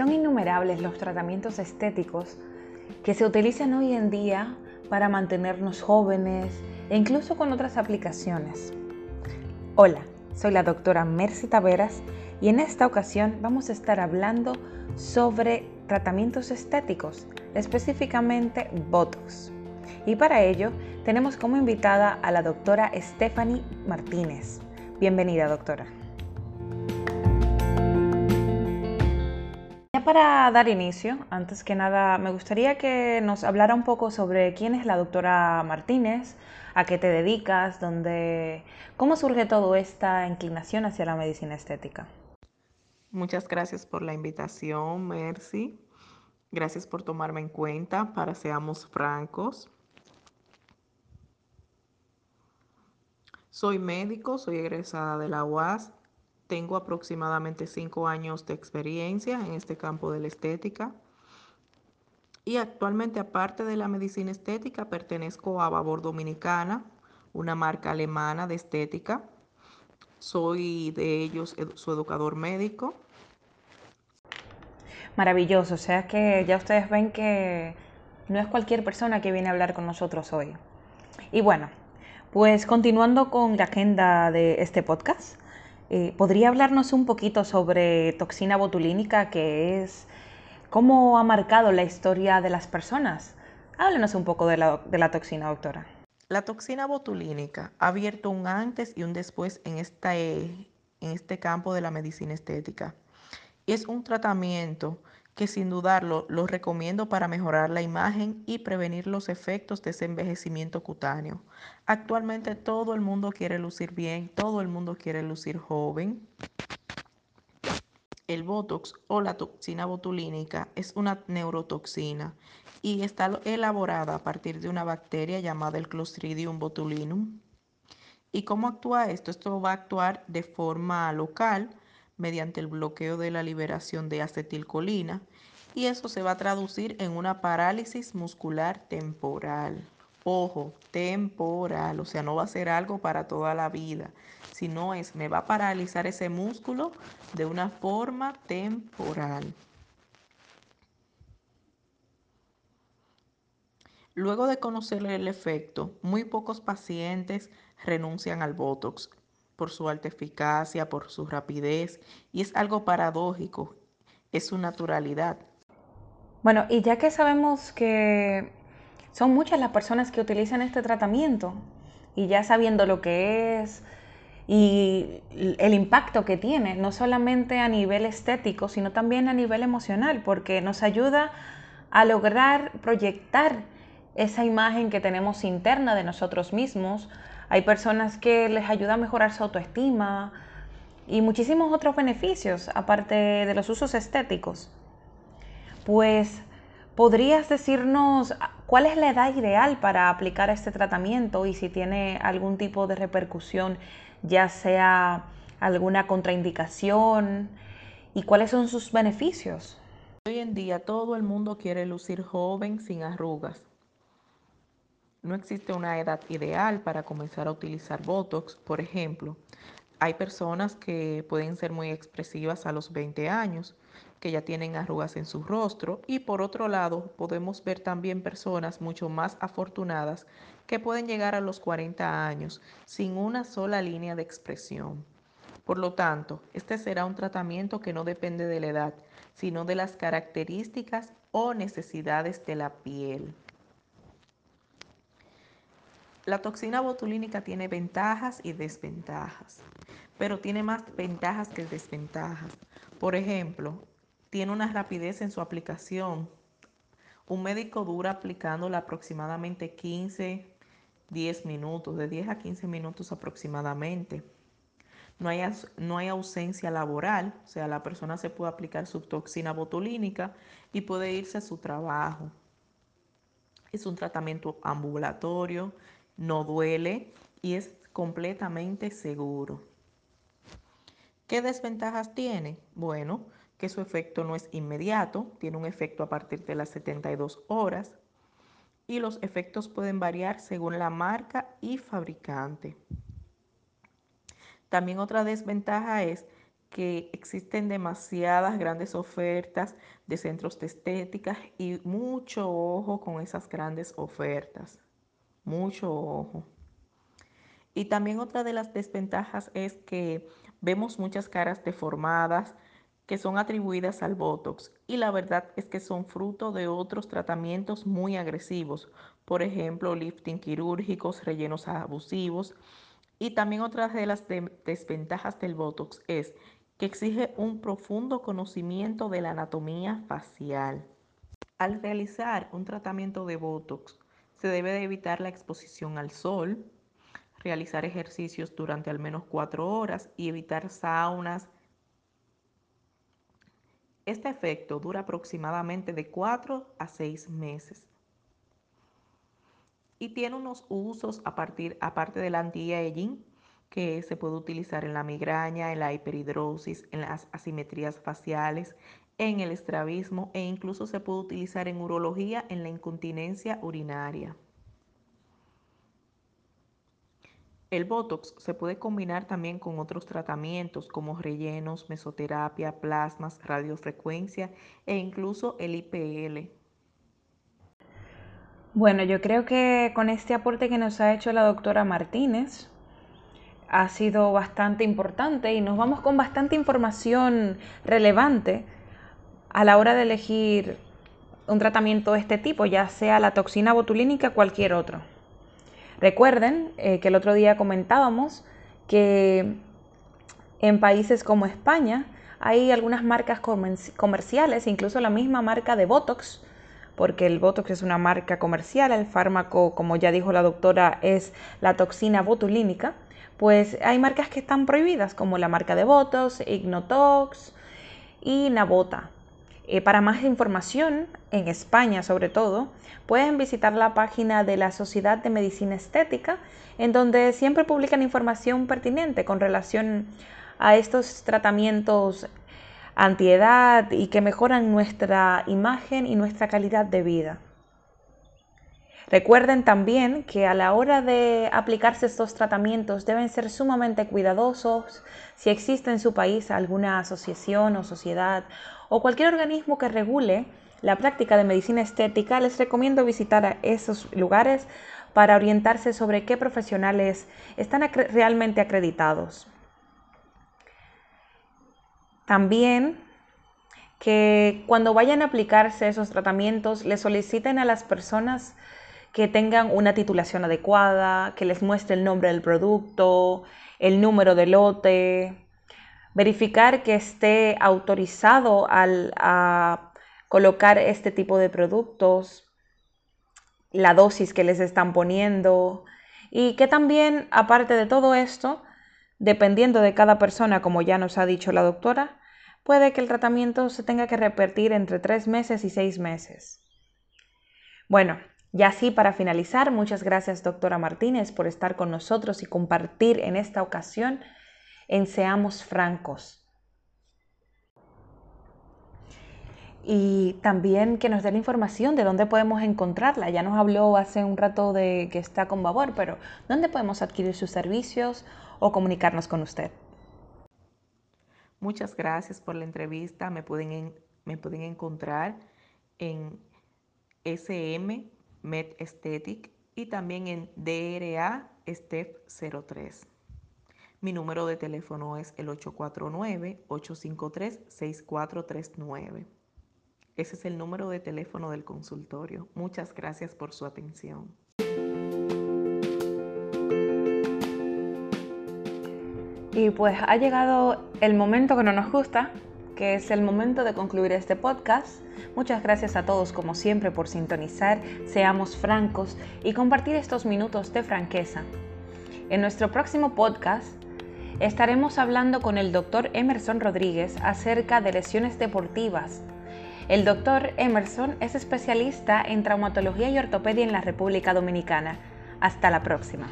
Son innumerables los tratamientos estéticos que se utilizan hoy en día para mantenernos jóvenes e incluso con otras aplicaciones. Hola, soy la doctora Mercy Taveras y en esta ocasión vamos a estar hablando sobre tratamientos estéticos, específicamente Botox. Y para ello tenemos como invitada a la doctora Stephanie Martínez. Bienvenida, doctora. Para dar inicio, antes que nada, me gustaría que nos hablara un poco sobre quién es la doctora Martínez, a qué te dedicas, dónde, cómo surge toda esta inclinación hacia la medicina estética. Muchas gracias por la invitación, Mercy. Gracias por tomarme en cuenta para seamos francos. Soy médico, soy egresada de la UAS, tengo aproximadamente cinco años de experiencia en este campo de la estética y actualmente aparte de la medicina estética pertenezco a Babor Dominicana, una marca alemana de estética. Soy de ellos su educador médico. Maravilloso, o sea que ya ustedes ven que no es cualquier persona que viene a hablar con nosotros hoy. Y bueno, pues continuando con la agenda de este podcast, eh, ¿podría hablarnos un poquito sobre toxina botulínica, que es cómo ha marcado la historia de las personas? Háblenos un poco de la, toxina, doctora. La toxina botulínica ha abierto un antes y un después en, esta, en este campo de la medicina estética. Es un tratamiento que sin dudarlo lo recomiendo para mejorar la imagen y prevenir los efectos de ese envejecimiento cutáneo. Actualmente todo el mundo quiere lucir bien, todo el mundo quiere lucir joven. El Botox o la toxina botulínica es una neurotoxina y está elaborada a partir de una bacteria llamada el Clostridium botulinum. ¿Y cómo actúa esto? Esto va a actuar de forma local mediante el bloqueo de la liberación de acetilcolina y eso se va a traducir en una parálisis muscular temporal. Ojo, temporal, o sea, no va a ser algo para toda la vida, sino es, me va a paralizar ese músculo de una forma temporal. Luego de conocer el efecto, muy pocos pacientes renuncian al Botox por su alta eficacia, por su rapidez, y es algo paradójico, es su naturalidad. Bueno, y ya que sabemos que son muchas las personas que utilizan este tratamiento, y ya sabiendo lo que es y el impacto que tiene, no solamente a nivel estético, sino también a nivel emocional, porque nos ayuda a lograr proyectar esa imagen que tenemos interna de nosotros mismos, hay personas que les ayuda a mejorar su autoestima y muchísimos otros beneficios, aparte de los usos estéticos. Pues, ¿podrías decirnos cuál es la edad ideal para aplicar este tratamiento y si tiene algún tipo de repercusión, ya sea alguna contraindicación y cuáles son sus beneficios? Hoy en día todo el mundo quiere lucir joven sin arrugas. No existe una edad ideal para comenzar a utilizar Botox. Por ejemplo, hay personas que pueden ser muy expresivas a los 20 años, que ya tienen arrugas en su rostro. Y por otro lado, podemos ver también personas mucho más afortunadas que pueden llegar a los 40 años sin una sola línea de expresión. Por lo tanto, este será un tratamiento que no depende de la edad, sino de las características o necesidades de la piel. La toxina botulínica tiene ventajas y desventajas, pero tiene más ventajas que desventajas. Por ejemplo, tiene una rapidez en su aplicación. Un médico dura aplicándola aproximadamente 15, 10 minutos, de 10 a 15 minutos aproximadamente. No hay, no hay, ausencia laboral, o sea, la persona se puede aplicar su toxina botulínica y puede irse a su trabajo. Es un tratamiento ambulatorio, no duele y es completamente seguro. ¿Qué desventajas tiene? Bueno, que su efecto no es inmediato, tiene un efecto a partir de las 72 horas y los efectos pueden variar según la marca y fabricante. También otra desventaja es que existen demasiadas grandes ofertas de centros de estética y mucho ojo con esas grandes ofertas. Mucho ojo. Y también otra de las desventajas es que vemos muchas caras deformadas que son atribuidas al Botox y la verdad es que son fruto de otros tratamientos muy agresivos, por ejemplo, lifting quirúrgicos, rellenos abusivos. Y también otra de las desventajas del Botox es que exige un profundo conocimiento de la anatomía facial. Al realizar un tratamiento de Botox, se debe de evitar la exposición al sol, realizar ejercicios durante al menos cuatro horas y evitar saunas. Este efecto dura aproximadamente de cuatro a seis meses y tiene unos usos a partir, aparte del anti-aging, que se puede utilizar en la migraña, en la hiperhidrosis, en las asimetrías faciales, en el estrabismo e incluso se puede utilizar en urología en la incontinencia urinaria. El Botox se puede combinar también con otros tratamientos como rellenos, mesoterapia, plasmas, radiofrecuencia e incluso el IPL. Bueno, yo creo que con este aporte que nos ha hecho la doctora Martínez, ha sido bastante importante y nos vamos con bastante información relevante a la hora de elegir un tratamiento de este tipo, ya sea la toxina botulínica o cualquier otro. Recuerden eh, que el otro día comentábamos que en países como España hay algunas marcas comerciales, incluso la misma marca de Botox, porque el Botox es una marca comercial, el fármaco, como ya dijo la doctora, es la toxina botulínica pues hay marcas que están prohibidas, como la marca de Botox, Ignotox y Nabota. Eh, para más información, en España sobre todo, pueden visitar la página de la Sociedad de Medicina Estética, en donde siempre publican información pertinente con relación a estos tratamientos antiedad y que mejoran nuestra imagen y nuestra calidad de vida. Recuerden también que a la hora de aplicarse estos tratamientos deben ser sumamente cuidadosos. Si existe en su país alguna asociación o sociedad o cualquier organismo que regule la práctica de medicina estética, les recomiendo visitar esos lugares para orientarse sobre qué profesionales están realmente acreditados. También que cuando vayan a aplicarse esos tratamientos, le soliciten a las personas que tengan una titulación adecuada, que les muestre el nombre del producto, el número de lote, verificar que esté autorizado al, a colocar este tipo de productos, la dosis que les están poniendo y que también, aparte de todo esto, dependiendo de cada persona, como ya nos ha dicho la doctora, puede que el tratamiento se tenga que repetir entre tres meses y seis meses. Bueno, y así, para finalizar, muchas gracias, doctora Martínez, por estar con nosotros y compartir en esta ocasión en Seamos Francos. Y también que nos dé la información de dónde podemos encontrarla. Ya nos habló hace un rato de que está con Babor, pero ¿dónde podemos adquirir sus servicios o comunicarnos con usted? Muchas gracias por la entrevista. Me pueden, me pueden encontrar en SM Med Aesthetic y también en DRA Step 03. Mi número de teléfono es el 849-853-6439. Ese es el número de teléfono del consultorio. Muchas gracias por su atención. Y pues ha llegado el momento que no nos gusta, que es el momento de concluir este podcast. Muchas gracias a todos como siempre por sintonizar, seamos francos y compartir estos minutos de franqueza. En nuestro próximo podcast estaremos hablando con el doctor Emerson Rodríguez acerca de lesiones deportivas. El doctor Emerson es especialista en traumatología y ortopedia en la República Dominicana. Hasta la próxima.